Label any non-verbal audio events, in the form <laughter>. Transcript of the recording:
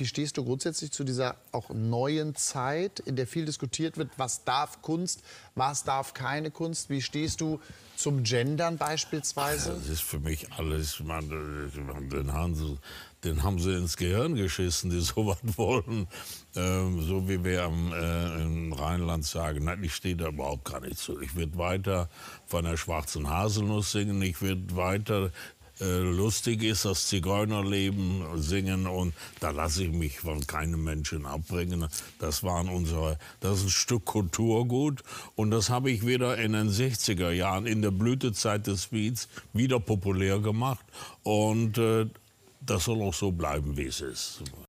Wie stehst du grundsätzlich zu dieser auch neuen Zeit, in der viel diskutiert wird, was darf Kunst, was darf keine Kunst? Wie stehst du zum Gendern beispielsweise? Das ist für mich alles, man, den, haben sie, den haben sie ins Gehirn geschissen, die <laughs> sowas wollen. Ähm, so wie wir am, äh, im Rheinland sagen, nein, ich stehe da überhaupt gar nicht zu. Ich werde weiter von der schwarzen Haselnuss singen, ich werde weiter äh, lustig ist, das Zigeunerleben singen und da lasse ich mich von keinem Menschen abbringen. Das waren unsere, das ist ein Stück Kulturgut und das habe ich wieder in den 60er Jahren in der Blütezeit des Beats wieder populär gemacht und äh, das soll auch so bleiben, wie es ist.